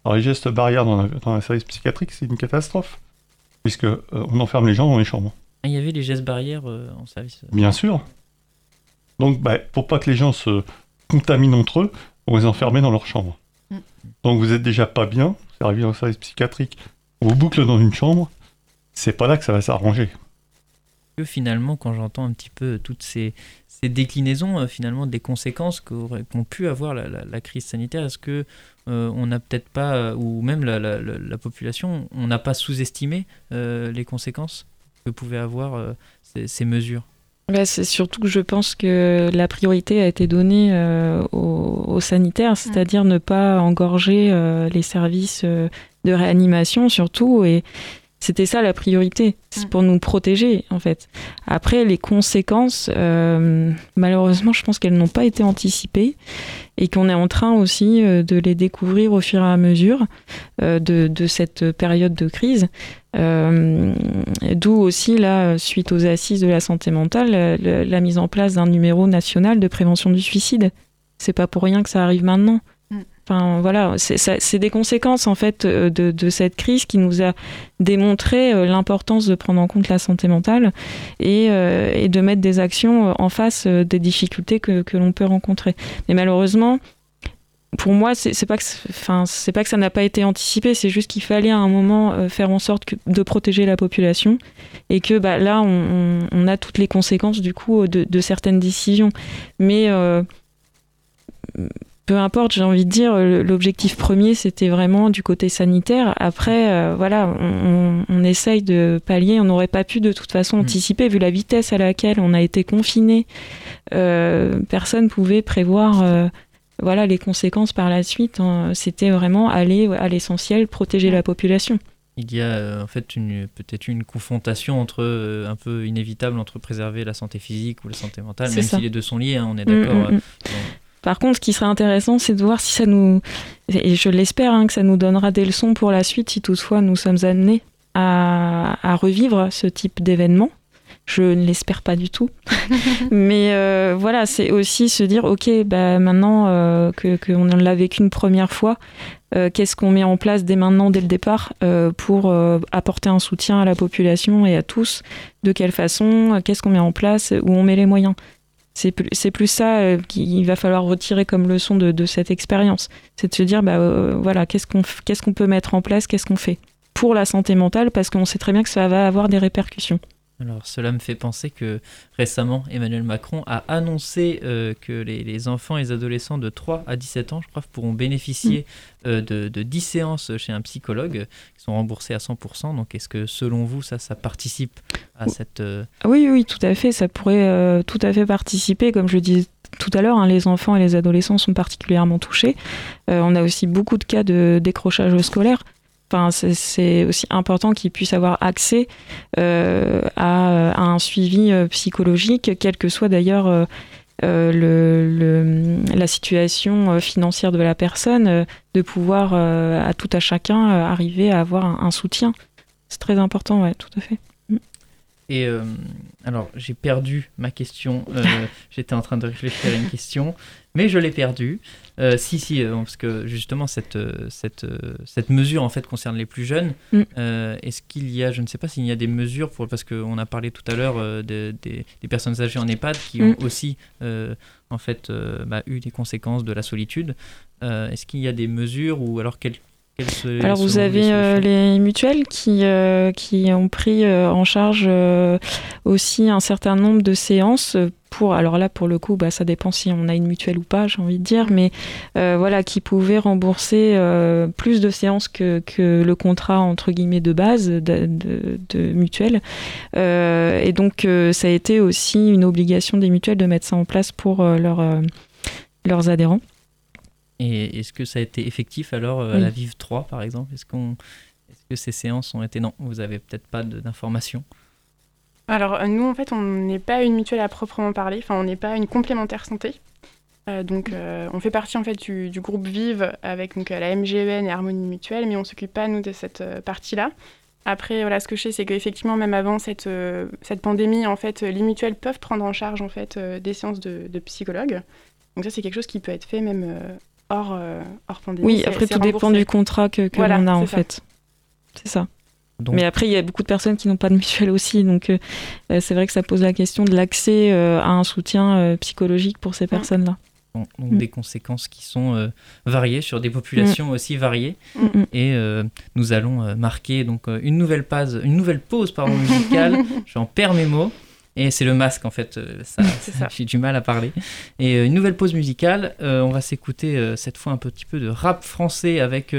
Alors les gestes barrières dans, un service psychiatrique, c'est une catastrophe, puisque euh, on enferme les gens dans les chambres. Ah, il y avait les gestes barrières euh, en service. Euh. Bien sûr. Donc, bah, pour pas que les gens se contaminent entre eux, on les enfermer dans leur chambre. Mm. Donc, vous êtes déjà pas bien, vous arrivé dans un service psychiatrique, on vous boucle dans une chambre, c'est pas là que ça va s'arranger. Finalement, quand j'entends un petit peu toutes ces, ces déclinaisons, finalement, des conséquences qu'ont pu avoir la, la crise sanitaire, est-ce que euh, on n'a peut-être pas, euh, ou même la, population, on n'a pas sous-estimé euh, les conséquences que pouvaient avoir ces, mesures? Bah, c'est surtout que je pense que la priorité a été donnée aux, sanitaires, c'est-à-dire ne pas engorger les services de réanimation surtout et c'était ça la priorité, c'est mm. pour nous protéger en fait. Après, les conséquences, euh, malheureusement, je pense qu'elles n'ont pas été anticipées et qu'on est en train aussi euh, de les découvrir au fur et à mesure euh, de, cette période de crise. D'où aussi, là, suite aux assises de la santé mentale, la mise en place d'un numéro national de prévention du suicide. C'est pas pour rien que ça arrive maintenant. Enfin, voilà, c'est des conséquences en fait euh, de, cette crise qui nous a démontré euh, l'importance de prendre en compte la santé mentale et, euh, de mettre des actions en face des difficultés que, l'on peut rencontrer. Mais malheureusement, pour moi, c'est pas que, enfin, c'est pas que ça n'a pas été anticipé, c'est juste qu'il fallait à un moment faire en sorte de protéger la population et que bah, là, on, a toutes les conséquences du coup de, certaines décisions. Mais peu importe, j'ai envie de dire, l'objectif premier, c'était vraiment du côté sanitaire. Après, euh, voilà, on, essaye de pallier. On n'aurait pas pu de toute façon mm. anticiper, vu la vitesse à laquelle on a été confiné. Euh, personne pouvait prévoir. Euh, voilà les conséquences par la suite. Hein. C'était vraiment aller à l'essentiel, protéger la population. Il y a en fait peut-être une confrontation entre un peu inévitable entre préserver la santé physique ou la santé mentale, même si les deux sont liés, hein, on est mm, d'accord. Mm, par contre, ce qui serait intéressant, c'est de voir si ça nous, et je l'espère, hein, que ça nous donnera des leçons pour la suite, si toutefois nous sommes amenés à, revivre ce type d'événement. Je ne l'espère pas du tout. Mais euh, voilà, c'est aussi se dire, ok, bah, maintenant euh, qu'on l'a vécu une première fois, euh, qu'est-ce qu'on met en place dès maintenant, dès le départ, pour apporter un soutien à la population et à tous De quelle façon Qu'est-ce qu'on met en place Où on met les moyens c'est plus, ça euh, qu'il va falloir retirer comme leçon de, cette expérience. C'est de se dire, bah, euh, voilà, qu'est-ce qu'on peut mettre en place, qu'est-ce qu'on fait pour la santé mentale, parce qu'on sait très bien que ça va avoir des répercussions. Alors cela me fait penser que récemment Emmanuel Macron a annoncé euh, que les, enfants et les adolescents de 3 à 17 ans, je crois, pourront bénéficier euh, de, de, 10 séances chez un psychologue qui sont remboursées à 100%. Donc est-ce que selon vous, ça, ça participe à cette... Euh, oui, oui, tout à fait. Ça pourrait tout à fait participer. Comme je disais tout à l'heure, hein, les enfants et les adolescents sont particulièrement touchés. on a aussi beaucoup de cas de décrochage scolaire. Enfin, c'est aussi important qu'ils puissent avoir accès euh, à, un suivi euh, psychologique, quelle que soit d'ailleurs euh, le, la situation financière de la personne, de pouvoir à tout à chacun arriver à avoir un, un soutien. C'est très important, ouais, tout à fait. Et alors, j'ai perdu ma question. J'étais en train de réfléchir à une question mais je l'ai perdu. Euh, si, si, euh, parce que justement, cette, euh, cette, cette mesure en fait concerne les plus jeunes. Mm. Est-ce qu'il y a, je ne sais pas s'il y a des mesures, pour, parce qu'on a parlé tout à l'heure des, des, personnes âgées en EHPAD qui ont mm. aussi en fait bah, eu des conséquences de la solitude. Est-ce qu'il y a des mesures ou alors quelles alors vous avez euh, les mutuelles qui, euh, qui ont pris euh, en charge aussi un certain nombre de séances pour, alors là pour le coup bah, ça dépend si on a une mutuelle ou pas j'ai envie de dire, mais voilà qui pouvaient rembourser plus de séances que, que, le contrat entre guillemets de base de, de, mutuelle. et donc ça a été aussi une obligation des mutuelles de mettre ça en place pour leurs adhérents. Et est-ce que ça a été effectif alors euh, à la Vive 3 par exemple? Est-ce qu'on est que ces séances ont été non Vous avez peut-être pas d'informations? Alors euh, nous en fait on n'est pas une mutuelle à proprement parler, enfin on n'est pas une complémentaire santé. Euh, donc on fait partie en fait du, groupe Vive avec donc, la MGEN et Harmonie Mutuelle, mais on s'occupe pas nous de cette partie-là. Après, voilà, ce que je sais, c'est qu'effectivement, même avant cette, cette pandémie, en fait, les mutuelles peuvent prendre en charge en fait des séances de, de psychologues. Donc ça, c'est quelque chose qui peut être fait même hors, euh, hors pandémie. Oui, après tout dépend du contrat que, que l'on a en fait. C'est ça. Mais après, il y a beaucoup de personnes qui n'ont pas de mutuelle aussi, donc euh, euh, c'est vrai que ça pose la question de l'accès à un soutien psychologique pour ces personnes-là. Donc mm. des conséquences qui sont variées sur des populations mm. aussi variées. Mm. Et nous allons marquer donc une nouvelle pause, une nouvelle pause pardon, musicale. J'en perds mes mots. Et c'est le masque en fait, euh, ça, j'ai du mal à parler. Et euh, une nouvelle pause musicale, euh, on va s'écouter cette fois un petit peu de rap français avec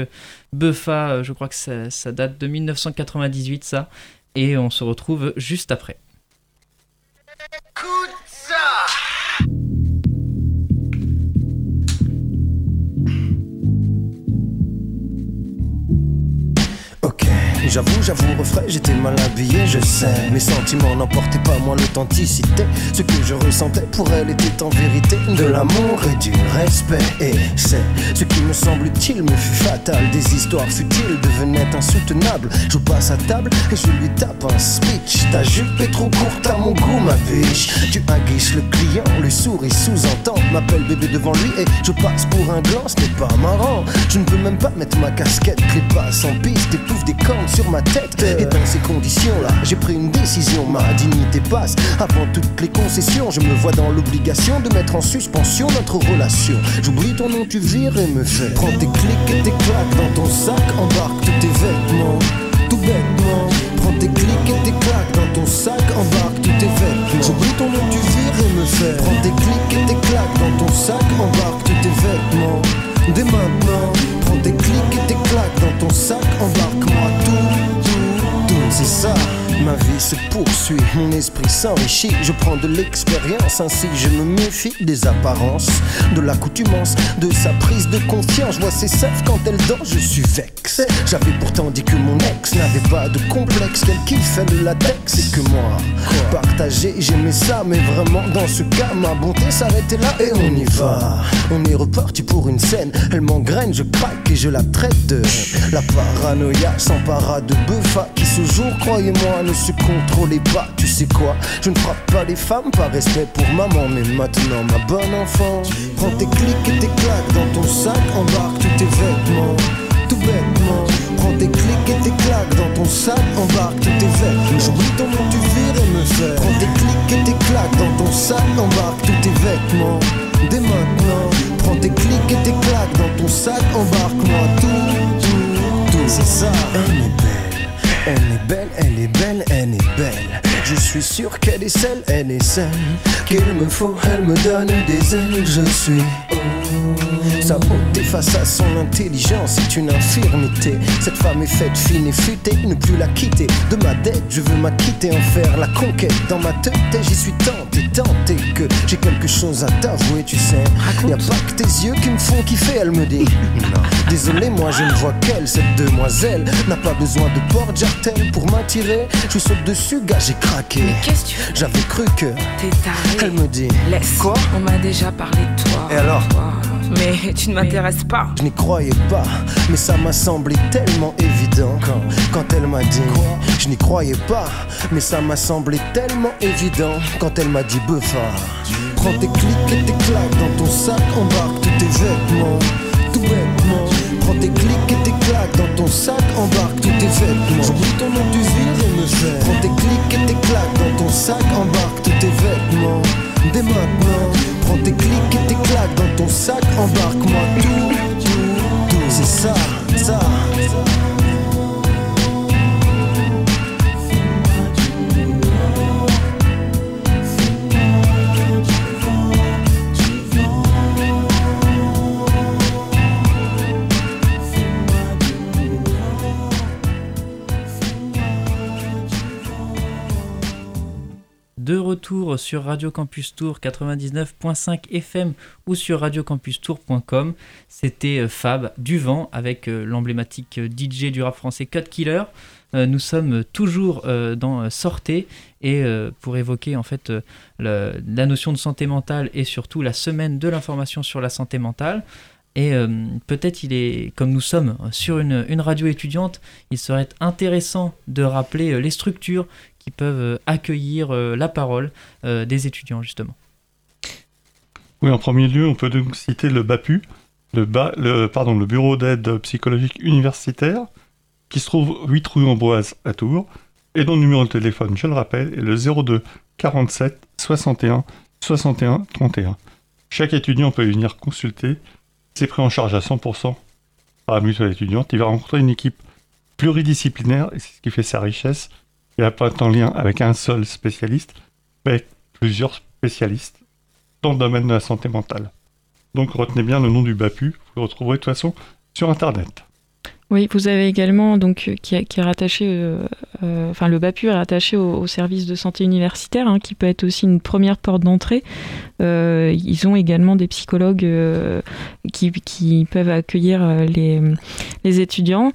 Buffa, je crois que ça, ça, date de 1998 ça, et on se retrouve juste après. J'avoue, j'avoue, refrain, j'étais mal habillé, je sais. Mes sentiments n'emportaient pas moins l'authenticité. Ce que je ressentais pour elle était en vérité de l'amour et du respect. Et c'est ce qui me semble utile me fut fatal. Des histoires futiles devenaient insoutenables. Je passe à table et je lui tape un speech. Ta jupe est trop courte à mon goût, ma biche. Tu aguiches le client, le sourit sous-entend. M'appelle bébé devant lui et je passe pour un gland, ce n'est pas marrant. Je ne peux même pas mettre ma casquette, passe en piste, étouffe des cornes ma tête. Et dans ces conditions-là, j'ai pris une décision. Ma dignité passe avant toutes les concessions. Je me vois dans l'obligation de mettre en suspension notre relation. J'oublie ton nom, tu vires et me fais. Prends tes clics et tes claques dans ton sac, embarque tous tes vêtements. Tout bêtement, prends tes clics et tes claques dans ton sac, embarque tous tes vêtements. J'oublie ton nom, tu vires et me fais. Prends tes clics et tes claques dans ton mon esprit s'enrichit. Je prends de l'expérience, ainsi je me méfie des apparences, de l'accoutumance, de sa prise de confiance. Je vois ses quand elle dort, je suis J'avais pourtant dit que mon ex n'avait pas de complexe, qu'elle kiffait le latex et que moi, partager, j'aimais ça. Mais vraiment, dans ce cas, ma bonté s'arrêtait là et on y va. On est reparti pour une scène, elle m'engraine, je craque et je la traite de la paranoïa s'empara de Buffa qui ce jour, croyez-moi, ne se contrôlait pas. Tu sais quoi, je ne frappe pas les femmes par respect pour maman, mais maintenant, ma bonne enfant, prends tes clics et tes claques dans ton sac, embarque tous tes vêtements, Prends tes clics et tes claques dans ton sac, embarque tous tes vêtements. J'oublie ton nom, tu et me fais. Prends tes clics et tes claques dans ton sac, embarque tous tes vêtements. Dès maintenant, prends tes clics et tes claques dans ton sac, embarque-moi tout, tout, tout. C'est ça, elle est belle. Elle est belle, elle est belle, elle est belle. Je suis sûr qu'elle est celle, elle est celle qu'il me faut. Elle me donne des ailes, je suis. Sa beauté face à son intelligence est une infirmité. Cette femme est faite fine et futée, ne plus la quitter. De ma dette, je veux m'acquitter, en faire la conquête. Dans ma tête, j'y suis tenté, tenté que j'ai quelque chose à t'avouer, tu sais. Y a pas que tes yeux qui me font kiffer, elle me dit. Non, désolé, moi je ne vois qu'elle, cette demoiselle n'a pas besoin de porte-jartel pour m'attirer. Je saute dessus, gars, j'ai J'avais cru que. T'es taré. Elle me dit. Laisse. Quoi On m'a déjà parlé de toi. Et alors Toi. Mais tu ne m'intéresses pas. Je n'y croyais pas, mais ça m'a semblé tellement évident quand, quand elle m'a dit Je n'y croyais pas, mais ça m'a semblé tellement évident quand elle m'a dit Buffa. Prends tes clics et tes claques dans ton sac, embarque tous tes vêtements, tout bêtement. Prends tes clics et tes claques dans ton sac, embarque tous tes vêtements. J'oublie ton nom du vire et me fais. Prends tes clics et tes claques dans ton sac, embarque tous tes vêtements. Dès maintenant, prends tes clics et tes claques dans ton sac, embarque-moi tout, tout, tout. C'est ça, ça. De retour sur Radio Campus Tour 99.5 FM ou sur radiocampustour.com, c'était euh, Fab du vent avec euh, l'emblématique euh, DJ du rap français Cut Killer. Nous sommes toujours dans Sortez et pour évoquer en fait la notion de santé mentale et surtout la semaine de l'information sur la santé mentale. Et peut-être il est, comme nous sommes sur une, une radio étudiante, il serait intéressant de rappeler les structures qui peuvent euh, accueillir euh, la parole euh, des étudiants justement. Oui, en premier lieu, on peut donc citer le BAPU, le, ba- pardon, le Bureau d'aide psychologique universitaire, qui se trouve 8 rue Ambroise à Tours, et dont le numéro de téléphone, je le rappelle, est le 02 47 61 61 31. Chaque étudiant peut venir consulter, c'est pris en charge à 100% par la mutuelle étudiante. Il va rencontrer une équipe pluridisciplinaire, et c'est ce qui fait sa richesse. Pas en lien avec un seul spécialiste, mais avec plusieurs spécialistes dans le domaine de la santé mentale. Donc retenez bien le nom du BAPU, vous le retrouverez de toute façon sur Internet. Oui, vous avez également, donc, euh, qui, est- rattaché euh, enfin le BAPU est rattaché au, service de santé universitaire, hein, qui peut être aussi une première porte d'entrée. Ils ont également des psychologues qui, qui, peuvent accueillir les, les étudiants.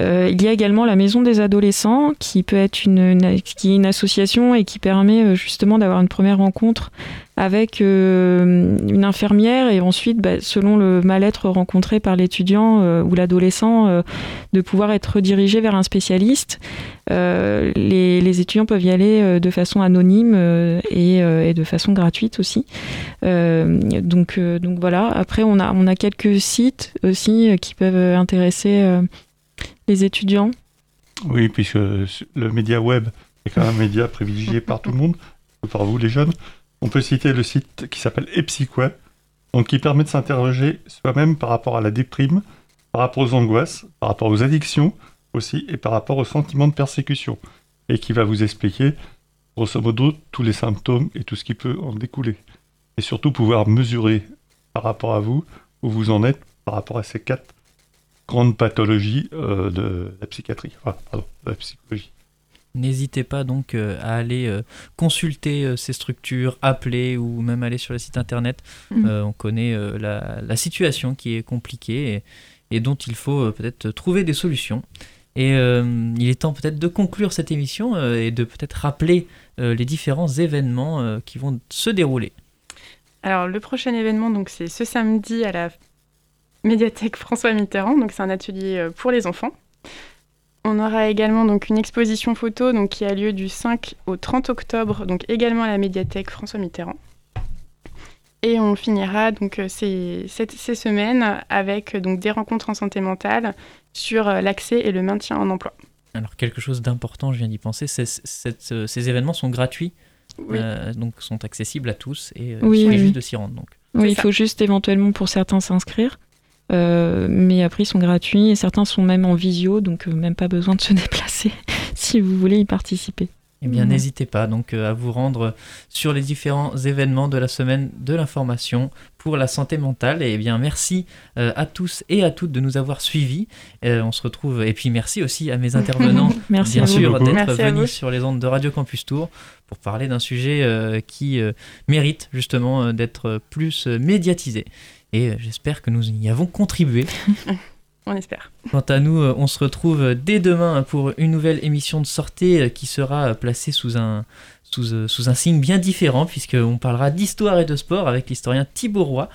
il y a également la maison des adolescents, qui peut être une, est une association et qui permet justement d'avoir une première rencontre avec euh, une infirmière et ensuite, bah, selon le mal-être rencontré par l'étudiant euh, ou l'adolescent, euh, de pouvoir être redirigé vers un spécialiste. Les, étudiants peuvent y aller de façon anonyme et, de façon gratuite aussi. donc, voilà. Après, on a, quelques sites aussi qui peuvent intéresser les étudiants. Oui, puisque le média web est quand même un média privilégié par tout le monde, par vous les jeunes. On peut citer le site qui s'appelle Epsiquet, donc qui permet de s'interroger soi-même par rapport à la déprime, par rapport aux angoisses, par rapport aux addictions aussi, et par rapport aux sentiments de persécution, et qui va vous expliquer, grosso modo, tous les symptômes et tout ce qui peut en découler. Et surtout pouvoir mesurer par rapport à vous où vous en êtes par rapport à ces quatre grandes pathologies euh, de la psychiatrie, enfin, pardon, de la psychologie. N'hésitez pas donc euh, à aller euh, consulter euh, ces structures, appeler ou même aller sur le site internet. Mm. on connaît la, situation qui est compliquée et, dont il faut peut-être trouver des solutions. Et il est temps peut-être de conclure cette émission et de peut-être rappeler les différents événements qui vont se dérouler. Alors le prochain événement, donc c'est ce samedi à la médiathèque François Mitterrand. Donc c'est un atelier pour les enfants. On aura également donc une exposition photo donc, qui a lieu du 5 au 30 octobre, donc également à la médiathèque François Mitterrand. Et on finira donc euh, ces, ces, semaines avec donc, des rencontres en santé mentale sur euh, l'accès et le maintien en emploi. Alors quelque chose d'important, je viens d'y penser, euh, ces événements sont gratuits, donc sont accessibles à tous et il suffit juste de s'y rendre. Donc. Oui, il faut juste éventuellement pour certains s'inscrire. Euh, mais après, ils sont gratuits et certains sont même en visio, donc euh, même pas besoin de se déplacer si vous voulez y participer. Eh bien, n'hésitez pas donc euh, à vous rendre sur les différents événements de la semaine de l'information pour la santé mentale. Et eh bien, merci à tous et à toutes de nous avoir suivis. on se retrouve et puis merci aussi à mes intervenants, merci bien sûr, d'être venus sur les ondes de Radio Campus Tour pour parler d'un sujet qui mérite justement d'être plus médiatisé et euh, j'espère que nous y avons contribué. on espère. Quant à nous, euh, on se retrouve dès demain pour une nouvelle émission de sortie euh, qui sera placée sous un, sous, sous un signe bien différent, puisqu'on parlera d'histoire et de sport avec l'historien Thibaut Roy.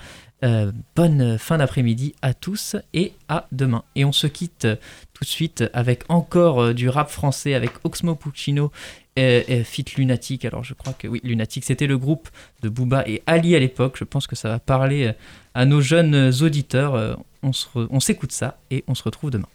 bonne fin d'après-midi à tous et à demain. Et on se quitte tout de suite avec encore du rap français avec Oxmo Puccino Fit Lunatic. Alors je crois que oui, Lunatic, c'était le groupe de Booba et Ali à l'époque. Je pense que ça va parler à nos jeunes auditeurs. Euh, on s'écoute ça et on se retrouve demain.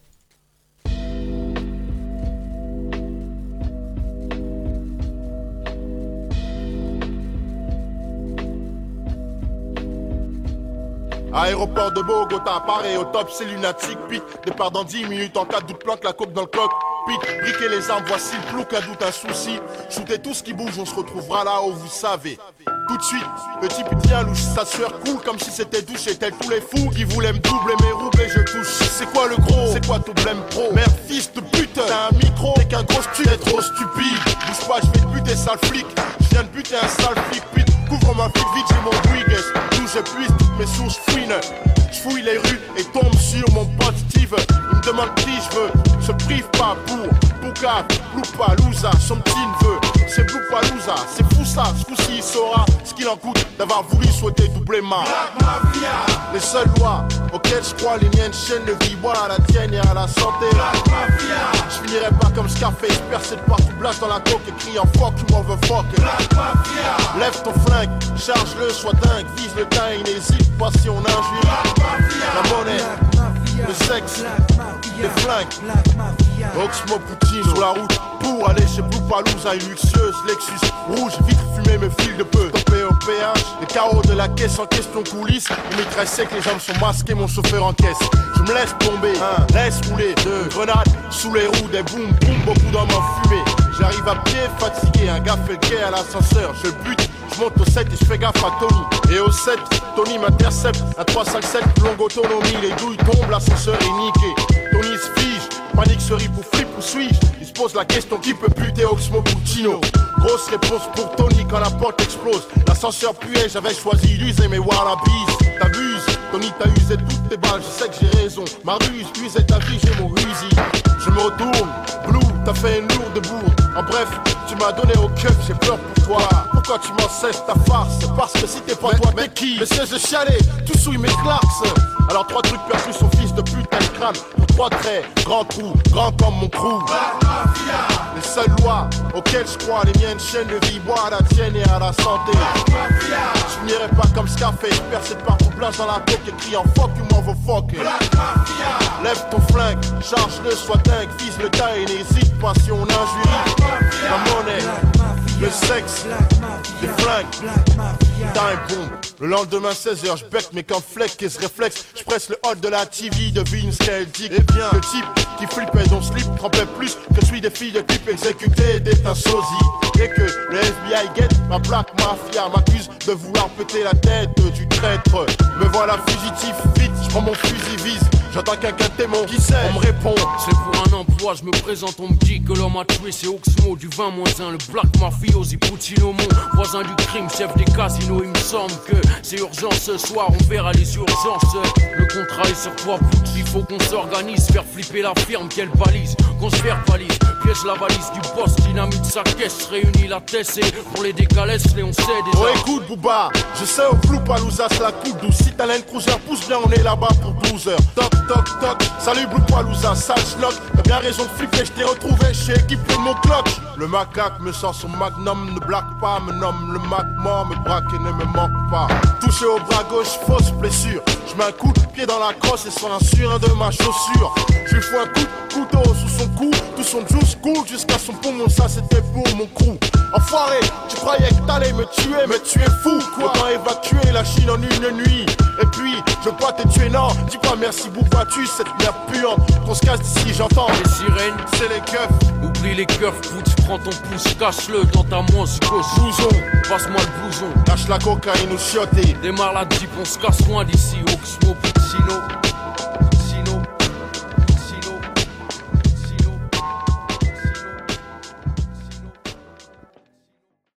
Aéroport de Bogota, Paris au top, c'est lunatique. Pic, départ dans 10 minutes en cas de doute, planque la coupe dans le coq. Pic, briquer les armes, voici le flou, qu'un doute, un souci. Shootez tout ce qui bouge, on se retrouvera là où vous savez. Tout de suite, le type tient louche, sa sueur coule comme si c'était douche. tel tous les fous qui voulaient me doubler mes roubles et je touche. C'est quoi le gros? C'est quoi ton blême pro? Merde, fils de pute, t'as un micro, t'es qu'un gros stupide, t'es trop stupide. Bouge pas, je vais te buter, sale flic. Je viens de buter un sale flic, pute. Couvre ma flic vite, j'ai mon Brigues. Je puisse toutes mes sources fouines. Je fouille les rues et tombe sur mon pote Steve. Il me demande qui je veux, se prive pas pour Bouka, Loupa, Louza, son petit neveu. C'est Louza, c'est fou ça, ce coup-ci il saura ce qu'il en coûte d'avoir voulu souhaiter doubler ma Les seules lois auxquelles je crois, les miennes chaînes de vie, voilà la tienne et à la santé. Je finirai pas comme Scarface, percé de partout, blast dans la coque et criant fuck, tu m'en veux fuck. Lève ton flingue, charge-le, sois dingue, vise le dingue, n'hésite pas si on injure. La monnaie, le sexe, les flingues. Oxmo Poutine sur la route pour aller chez à une luxueuse Lexus rouge, vitre fumée me file de peu. Topé au péage, les carreaux de la caisse en question coulisse. Il très sec, les jambes sont masquées, mon chauffeur en caisse. Je me laisse tomber, un, laisse rouler, deux, grenades sous les roues, des boum boum, beaucoup d'hommes en fumée. J'arrive à pied, fatigué, un gars fait le à l'ascenseur, je bute. Je monte au 7 et je fais gaffe à Tony. Et au 7, Tony m'intercepte. À 357, longue autonomie, les douilles tombent, l'ascenseur est niqué. Tony se fige, Panique se rip ou flip ou suis-je? Il se pose la question qui peut buter Oxmo Puccino Grosse réponse pour Tony quand la porte explose. L'ascenseur puait, j'avais choisi d'user mes wallabies. T'abuses, Tony t'a usé toutes tes balles, je sais que j'ai raison. Ma ruse, usé ta vie, j'ai mon rusi. Je me retourne, Blue, t'as fait une lourde bourde. En bref, tu m'as donné au keuf, j'ai peur pour toi. Pourquoi tu m'en cesses ta farce? Parce que si t'es pas toi, t'es qui? Le siège de chialer, tout souille mes claques. Alors trois trucs perdus, son fils de putain de Pour trois traits, grand trou, grand comme mon crew. Les seules lois auxquelles je crois, les miennes chaînes de vie, bois à la tienne et à la santé. Je n'irai pas comme Scarface, percé par ton plage dans la tête et criant fuck you motherfucker. Lève ton flingue, charge-le, sois dingue, vise le tas et n'hésite pas si on injurie. La monnaie, le sexe, les flingues, time boom. Le lendemain 16h, je bec mes flex et ce réflexe. Je presse le hall de la TV, devine ce qu'elle dit. Et bien, le type qui flippait dont slip trempait plus que celui des filles de type exécutées d'être un sosie. Et que le FBI guette ma plaque mafia m'accuse de vouloir péter la tête du traître. Me voilà fugitif, vite, je prends mon fusil vise. J'attends quelqu'un témoin qui sait, on me répond. C'est pour un emploi, je me présente, on me dit que l'homme a tué, c'est Oxmo du 20 1, le Black Mafiosi Puccino, mon voisin du crime, chef des casinos. Il me semble que c'est urgent ce soir, on verra les urgences. Le contrat est sur toi, il faut qu'on s'organise, faire flipper la firme, qu'elle balise, qu'on se verbalise, piège la valise du boss, dynamite sa caisse, réunit la tête et pour les décalés, les on sait déjà. Oh écoute Bouba, je sais au flou Palouza la coupe douce, si talent cruiser pousse bien, on est là-bas pour 12 heures. Toc toc toc, salut Blue Palouza, sale schlock, t'as bien raison de flipper, je t'ai retrouvé chez équipe de mon clock. Le macaque me sort son magnum, ne blague pas, me nomme le mac mort, me braque et ne me manque pas. Touché au bras gauche, fausse blessure. Je mets un coup de pied dans la crosse et sur un surin de ma chaussure. Je lui fous un coup de couteau sous son cou, tout son juice coule jusqu'à son poumon, ça c'était pour mon crew. Enfoiré, tu croyais que t'allais me tuer, mais tu es fou quoi. Autant évacuer la Chine en une nuit? Et puis, je pas te tuer, non, dis pas merci Bouba, tu cette merde puante? Qu'on se casse d'ici, j'entends. Les sirènes, c'est les keufs. Oublie les keufs, putz, prends ton pouce, cache-le dans ta manche gauche. Blouson, passe-moi le blouson. Lâche la cocaïne ou chioté. Démarre la jeep, on se casse loin d'ici, Oxmo Puccino.